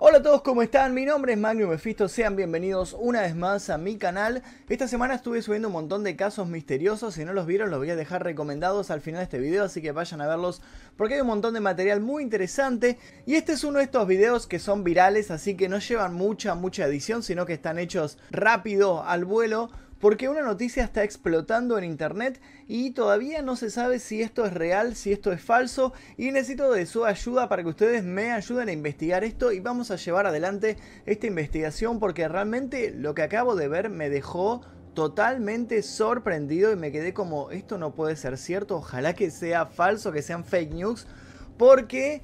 Hola a todos, ¿cómo están? Mi nombre es Magnum Mephisto, sean bienvenidos una vez más a mi canal. Esta semana estuve subiendo un montón de casos misteriosos, si no los vieron los voy a dejar recomendados al final de este video, así que vayan a verlos porque hay un montón de material muy interesante. Y este es uno de estos videos que son virales, así que no llevan mucha, mucha edición, sino que están hechos rápido, al vuelo. Porque una noticia está explotando en internet y todavía no se sabe si esto es real, si esto es falso y necesito de su ayuda para que ustedes me ayuden a investigar esto y vamos a llevar adelante esta investigación porque realmente lo que acabo de ver me dejó totalmente sorprendido y me quedé como esto no puede ser cierto, ojalá que sea falso, que sean fake news porque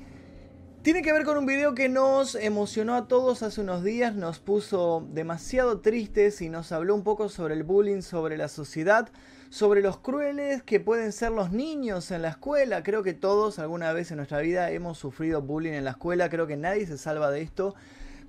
tiene que ver con un video que nos emocionó a todos hace unos días, nos puso demasiado tristes y nos habló un poco sobre el bullying, sobre la sociedad, sobre los crueles que pueden ser los niños en la escuela. Creo que todos alguna vez en nuestra vida hemos sufrido bullying en la escuela, creo que nadie se salva de esto.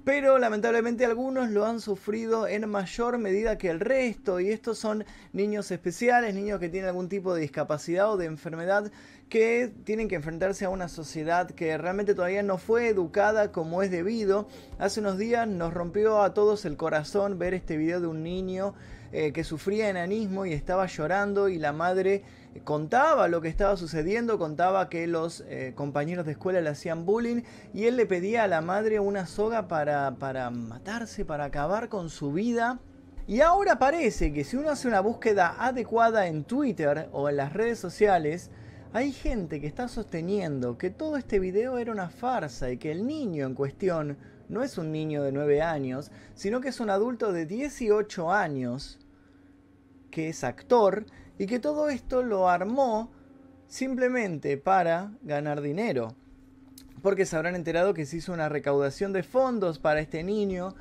Pero lamentablemente algunos lo han sufrido en mayor medida que el resto y estos son niños especiales, niños que tienen algún tipo de discapacidad o de enfermedad que tienen que enfrentarse a una sociedad que realmente todavía no fue educada como es debido. Hace unos días nos rompió a todos el corazón ver este video de un niño eh, que sufría enanismo y estaba llorando y la madre contaba lo que estaba sucediendo, contaba que los eh, compañeros de escuela le hacían bullying y él le pedía a la madre una soga para, para matarse, para acabar con su vida. Y ahora parece que si uno hace una búsqueda adecuada en Twitter o en las redes sociales, hay gente que está sosteniendo que todo este video era una farsa y que el niño en cuestión no es un niño de 9 años, sino que es un adulto de 18 años que es actor y que todo esto lo armó simplemente para ganar dinero. Porque se habrán enterado que se hizo una recaudación de fondos para este niño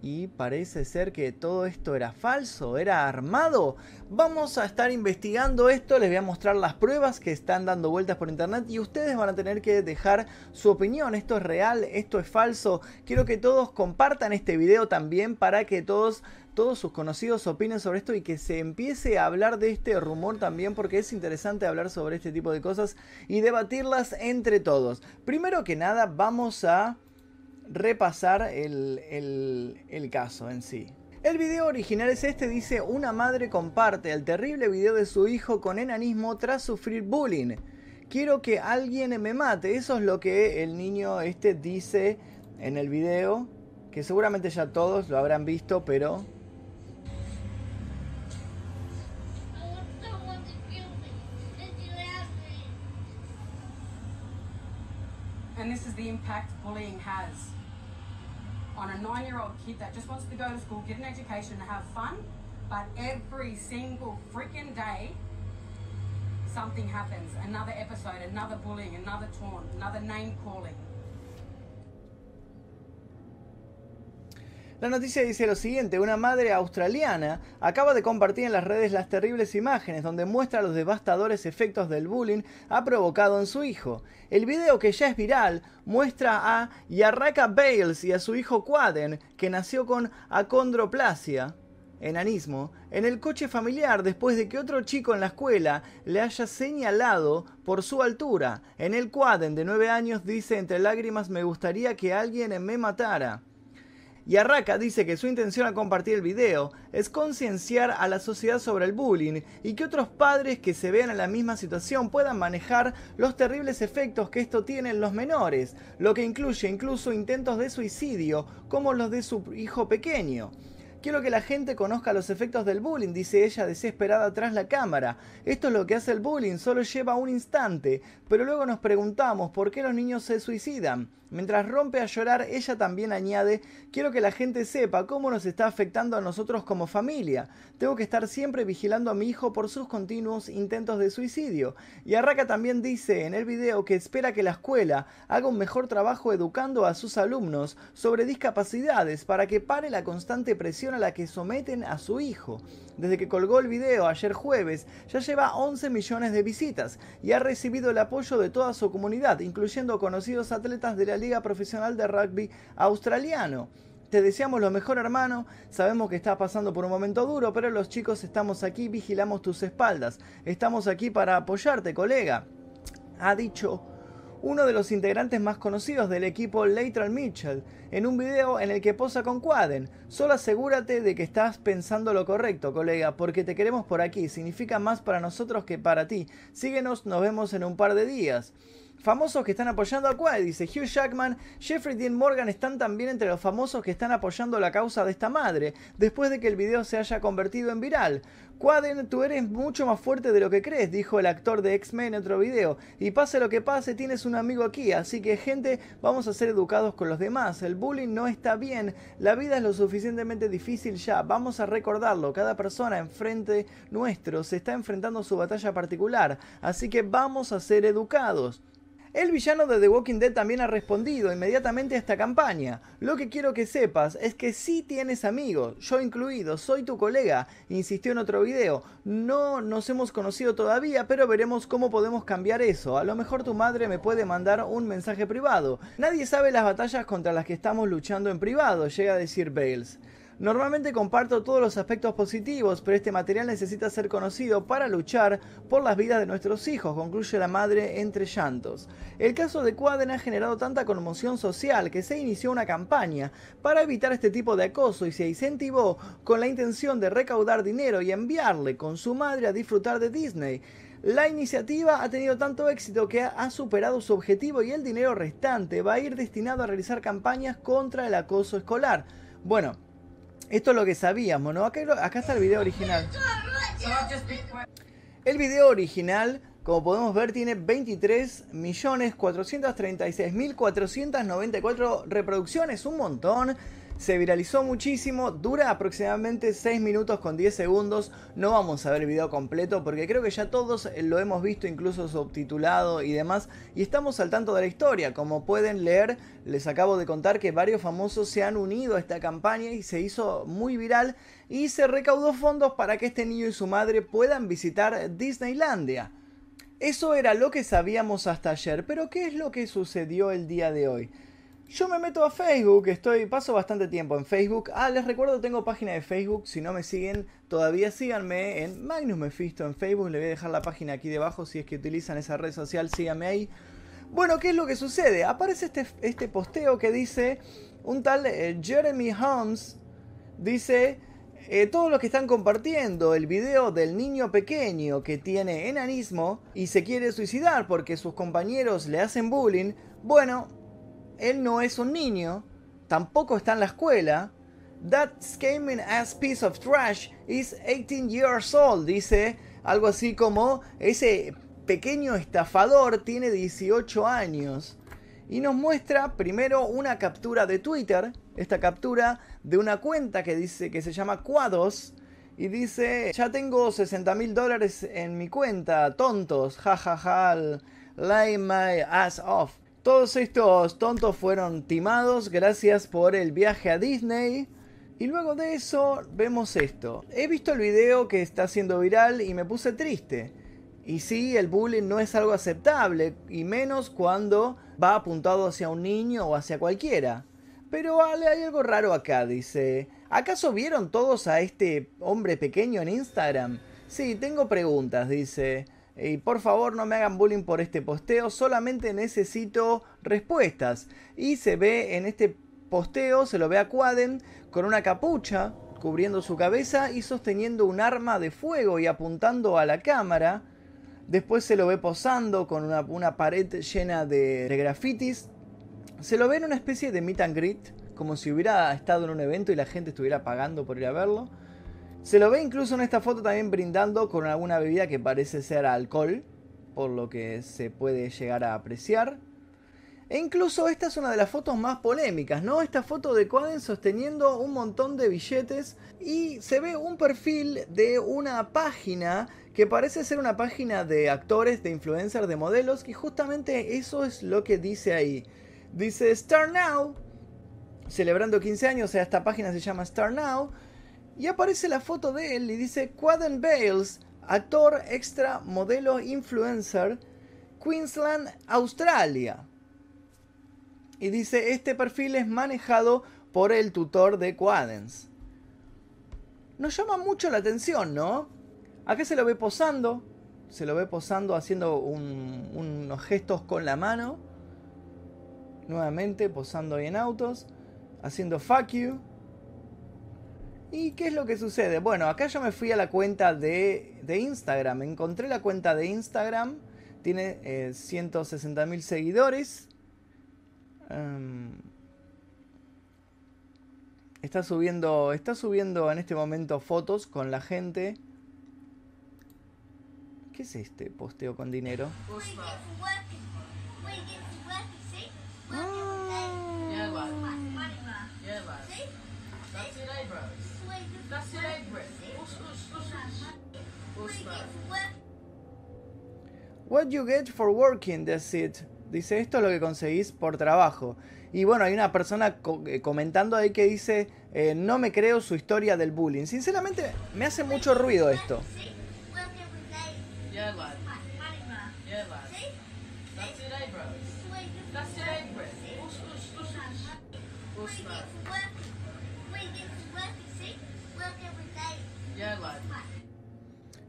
y parece ser que todo esto era falso, era armado. Vamos a estar investigando esto, les voy a mostrar las pruebas que están dando vueltas por internet y ustedes van a tener que dejar su opinión. Esto es real, esto es falso. Quiero que todos compartan este video también para que todos todos sus conocidos opinen sobre esto y que se empiece a hablar de este rumor también porque es interesante hablar sobre este tipo de cosas y debatirlas entre todos. Primero que nada vamos a repasar el, el, caso en sí. El video original es este, dice, una madre comparte el terrible video de su hijo con enanismo tras sufrir bullying. Quiero que alguien me mate. Eso es lo que el niño este dice en el video, que seguramente ya todos lo habrán visto, pero bullying on a nine-year-old kid that just wants to go to school, get an education, and have fun. But every single freaking day, something happens. Another episode, another bullying, another taunt, another name calling. La noticia dice lo siguiente, una madre australiana acaba de compartir en las redes las terribles imágenes donde muestra los devastadores efectos del bullying ha provocado en su hijo. El video que ya es viral muestra a Yarraka Bales y a su hijo Quaden, que nació con acondroplasia, enanismo, en el coche familiar después de que otro chico en la escuela le haya señalado por su altura. En el Quaden de 9 años dice entre lágrimas me gustaría que alguien me matara. Y Arraka dice que su intención al compartir el video es concienciar a la sociedad sobre el bullying y que otros padres que se vean en la misma situación puedan manejar los terribles efectos que esto tiene en los menores, lo que incluye incluso intentos de suicidio como los de su hijo pequeño. Quiero que la gente conozca los efectos del bullying, dice ella desesperada tras la cámara. Esto es lo que hace el bullying, solo lleva un instante, pero luego nos preguntamos por qué los niños se suicidan. Mientras rompe a llorar, ella también añade, quiero que la gente sepa cómo nos está afectando a nosotros como familia. Tengo que estar siempre vigilando a mi hijo por sus continuos intentos de suicidio. Y Arraka también dice en el video que espera que la escuela haga un mejor trabajo educando a sus alumnos sobre discapacidades para que pare la constante presión a la que someten a su hijo. Desde que colgó el video ayer jueves, ya lleva 11 millones de visitas y ha recibido el apoyo de toda su comunidad, incluyendo conocidos atletas de la Liga Profesional de Rugby Australiano. Te deseamos lo mejor hermano, sabemos que estás pasando por un momento duro, pero los chicos estamos aquí, vigilamos tus espaldas, estamos aquí para apoyarte, colega. Ha dicho uno de los integrantes más conocidos del equipo Lateral Mitchell, en un video en el que posa con Quaden. Solo asegúrate de que estás pensando lo correcto, colega, porque te queremos por aquí, significa más para nosotros que para ti. Síguenos, nos vemos en un par de días. Famosos que están apoyando a Quad, dice Hugh Jackman, Jeffrey Dean Morgan están también entre los famosos que están apoyando la causa de esta madre, después de que el video se haya convertido en viral. Quaden, tú eres mucho más fuerte de lo que crees, dijo el actor de X-Men en otro video. Y pase lo que pase, tienes un amigo aquí, así que gente, vamos a ser educados con los demás. El bullying no está bien, la vida es lo suficientemente difícil ya, vamos a recordarlo. Cada persona enfrente nuestro se está enfrentando su batalla particular, así que vamos a ser educados. El villano de The Walking Dead también ha respondido inmediatamente a esta campaña. Lo que quiero que sepas es que si tienes amigos, yo incluido, soy tu colega, insistió en otro video. No nos hemos conocido todavía, pero veremos cómo podemos cambiar eso. A lo mejor tu madre me puede mandar un mensaje privado. Nadie sabe las batallas contra las que estamos luchando en privado, llega a decir Bales. Normalmente comparto todos los aspectos positivos, pero este material necesita ser conocido para luchar por las vidas de nuestros hijos, concluye la madre entre llantos. El caso de Quaden ha generado tanta conmoción social que se inició una campaña para evitar este tipo de acoso y se incentivó con la intención de recaudar dinero y enviarle con su madre a disfrutar de Disney. La iniciativa ha tenido tanto éxito que ha superado su objetivo y el dinero restante va a ir destinado a realizar campañas contra el acoso escolar. Bueno, esto es lo que sabíamos, ¿no? Acá, está el video original. El video original, como podemos ver, tiene 23.436.494 reproducciones, un montón se viralizó muchísimo, dura aproximadamente 6 minutos con 10 segundos, no vamos a ver el video completo porque creo que ya todos lo hemos visto incluso subtitulado y demás y estamos al tanto de la historia, como pueden leer les acabo de contar que varios famosos se han unido a esta campaña y se hizo muy viral y se recaudó fondos para que este niño y su madre puedan visitar Disneylandia. Eso era lo que sabíamos hasta ayer, pero ¿qué es lo que sucedió el día de hoy? Yo me meto a Facebook, estoy, paso bastante tiempo en Facebook. Ah, les recuerdo, tengo página de Facebook. Si no me siguen, todavía síganme en Magnus Mephisto en Facebook. Le voy a dejar la página aquí debajo. Si es que utilizan esa red social, síganme ahí. Bueno, ¿qué es lo que sucede? Aparece este, este posteo que dice un tal eh, Jeremy Holmes. Dice, eh, todos los que están compartiendo el video del niño pequeño que tiene enanismo y se quiere suicidar porque sus compañeros le hacen bullying, bueno, él no es un niño, tampoco está en la escuela. That scheming ass piece of trash is 18 years old, dice algo así como ese pequeño estafador tiene 18 años. Y nos muestra primero una captura de Twitter, esta captura de una cuenta que dice que se llama Quados. Y dice, ya tengo 60 mil dólares en mi cuenta, tontos, jajaja, lay my ass off. Todos estos tontos fueron timados gracias por el viaje a Disney. Y luego de eso vemos esto. He visto el video que está haciendo viral y me puse triste. Y sí, el bullying no es algo aceptable, y menos cuando va apuntado hacia un niño o hacia cualquiera. Pero hay algo raro acá, dice. ¿Acaso vieron todos a este hombre pequeño en Instagram? Sí, tengo preguntas, dice. Y por favor no me hagan bullying por este posteo, solamente necesito respuestas. Y se ve en este posteo, se lo ve a Quaden con una capucha cubriendo su cabeza y sosteniendo un arma de fuego y apuntando a la cámara. Después se lo ve posando con una, pared llena de, de grafitis. Se lo ve en una especie de meet and greet, como si hubiera estado en un evento y la gente estuviera pagando por ir a verlo. Se lo ve incluso en esta foto también brindando con alguna bebida que parece ser alcohol, por lo que se puede llegar a apreciar. E incluso esta es una de las fotos más polémicas, ¿no? Esta foto de Quaden sosteniendo un montón de billetes y se ve un perfil de una página que parece ser una página de actores, de influencers, de modelos y justamente eso es lo que dice ahí. Dice Star Now, celebrando 15 años, o sea, esta página se llama Star Now y aparece la foto de él y dice Quaden Bales, actor, extra, modelo, influencer, Queensland, Australia. Y dice, este perfil es manejado por el tutor de Quadens. Nos llama mucho la atención, ¿no? Acá se lo ve posando, se lo ve posando haciendo unos gestos con la mano. Nuevamente posando ahí en autos, haciendo fuck you. ¿Y qué es lo que sucede? Bueno, acá yo me fui a la cuenta de, de Instagram. Encontré la cuenta de Instagram. Tiene eh, 160.000 seguidores. Em, está subiendo. Está subiendo en este momento fotos con la gente. ¿Qué es este posteo con dinero? What you get for working, that's it. Dice, esto es lo que conseguís por trabajo. Y bueno, hay una persona co- eh, comentando ahí que dice, eh, no me creo su historia del bullying. Sinceramente, me hace mucho ruido esto.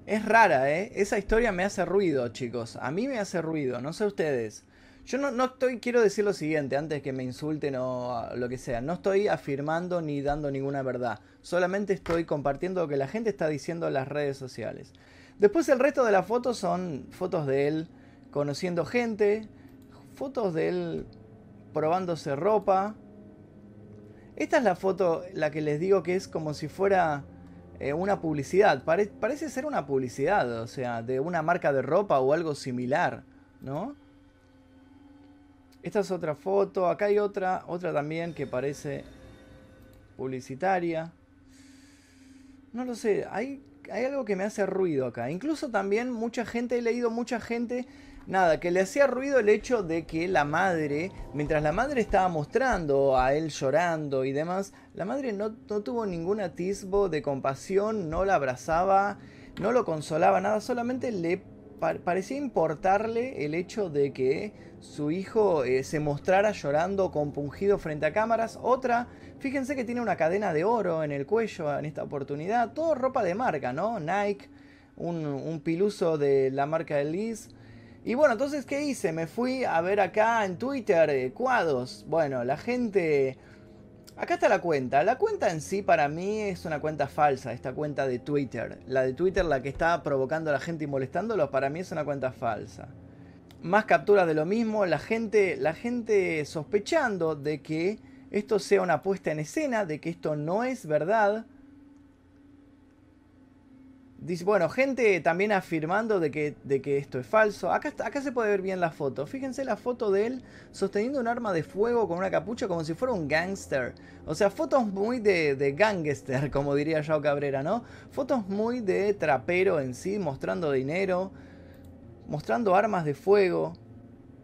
Es rara, ¿eh? Esa historia me hace ruido, chicos. A mí me hace ruido, no sé ustedes. Yo no, no estoy, quiero decir lo siguiente, antes que me insulten o lo que sea. No estoy afirmando ni dando ninguna verdad. Solamente estoy compartiendo lo que la gente está diciendo en las redes sociales. Después el resto de las fotos son fotos de él conociendo gente, fotos de él probándose ropa. Esta es la foto, la que les digo que es como si fuera eh, una publicidad. Pare- parece ser una publicidad, o sea, de una marca de ropa o algo similar, ¿no? Esta es otra foto. Acá hay otra, otra también que parece publicitaria. No lo sé, hay, hay algo que me hace ruido acá. Incluso también mucha gente, he leído mucha gente, nada, que le hacía ruido el hecho de que la madre, mientras la madre estaba mostrando a él llorando y demás, la madre no, no tuvo ningún atisbo de compasión, no la abrazaba, no lo consolaba, nada, solamente le pa- parecía importarle el hecho de que su hijo eh, se mostrara llorando compungido frente a cámaras. Otra, fíjense que tiene una cadena de oro en el cuello en esta oportunidad. Todo ropa de marca, ¿no? Nike, un, un piluso de la marca Liz. Y bueno, entonces, ¿qué hice? Me fui a ver acá en Twitter, eh. Bueno, la gente... Acá está la cuenta. La cuenta en sí para mí es una cuenta falsa, esta cuenta de Twitter. La de Twitter, la que está provocando a la gente y molestándolos, para mí es una cuenta falsa. Más capturas de lo mismo, la gente, la gente sospechando de que esto sea una puesta en escena, de que esto no es verdad. Bueno, gente también afirmando de que, de que esto es falso. Acá, se puede ver bien la foto. Fíjense la foto de él sosteniendo un arma de fuego con una capucha como si fuera un gangster. O sea, fotos muy de, de gangster, como diría Joao Cabrera, ¿no? Fotos muy de trapero en sí, mostrando dinero, mostrando armas de fuego.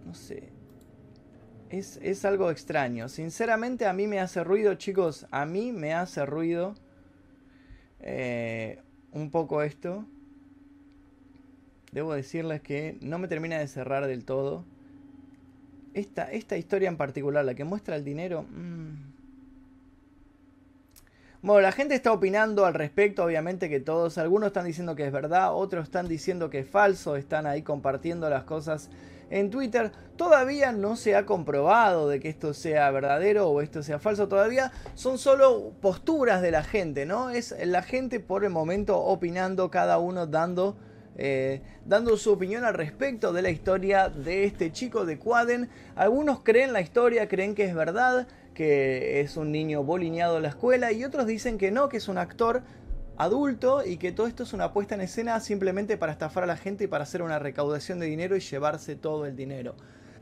No sé. Es, es algo extraño. Sinceramente a mí me hace ruido, chicos. A mí me hace ruido. Eh, un poco esto. Debo decirles que no me termina de cerrar del todo. Esta, esta historia en particular, la que muestra el dinero. mm. Bueno, la gente está opinando al respecto, obviamente que todos, algunos están diciendo que es verdad, otros están diciendo que es falso, están ahí compartiendo las cosas en Twitter. Todavía no se ha comprobado de que esto sea verdadero o esto sea falso, todavía son solo posturas de la gente, ¿no? Es la gente por el momento opinando, cada uno dando eh, dando su opinión al respecto de la historia de este chico de Quaden. Algunos creen la historia, creen que es verdad, que es un niño bolineado en la escuela, y otros dicen que no, que es un actor adulto y que todo esto es una puesta en escena simplemente para estafar a la gente y para hacer una recaudación de dinero y llevarse todo el dinero.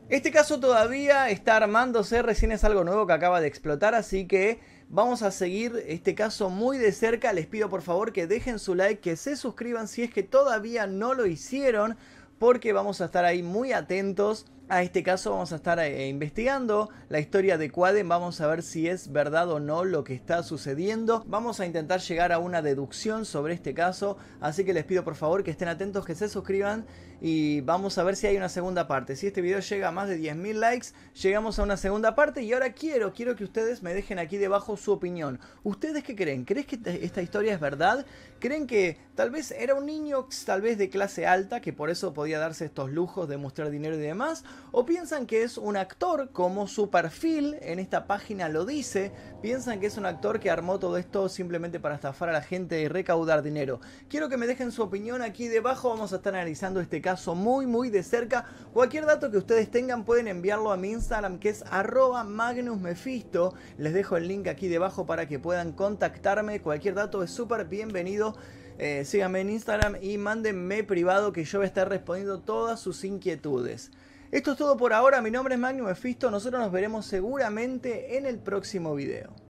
Este caso todavía está armándose, recién es algo nuevo que acaba de explotar, así que vamos a seguir este caso muy de cerca. Les pido por favor que dejen su like, que se suscriban si es que todavía no lo hicieron, porque vamos a estar ahí muy atentos a este caso vamos a estar eh, investigando la historia de Quaden, vamos a ver si es verdad o no lo que está sucediendo, vamos a intentar llegar a una deducción sobre este caso, así que les pido por favor que estén atentos, que se suscriban y vamos a ver si hay una segunda parte. Si este video llega a más de 10.000 likes, llegamos a una segunda parte y ahora quiero, quiero que ustedes me dejen aquí debajo su opinión. ¿Ustedes qué creen? ¿Creen que esta historia es verdad? ¿Creen que tal vez era un niño tal vez de clase alta que por eso podía darse estos lujos de mostrar dinero y demás? ¿O piensan que es un actor como su perfil en esta página lo dice? ¿Piensan que es un actor que armó todo esto simplemente para estafar a la gente y recaudar dinero? Quiero que me dejen su opinión aquí debajo, vamos a estar analizando este caso muy muy de cerca. Cualquier dato que ustedes tengan pueden enviarlo a mi Instagram que es arroba magnusmefisto. Les dejo el link aquí debajo para que puedan contactarme. Cualquier dato es súper bienvenido. Eh, síganme en Instagram y mándenme privado que yo voy a estar respondiendo todas sus inquietudes. Esto es todo por ahora, mi nombre es Magnus Mefisto, nosotros nos veremos seguramente en el próximo video.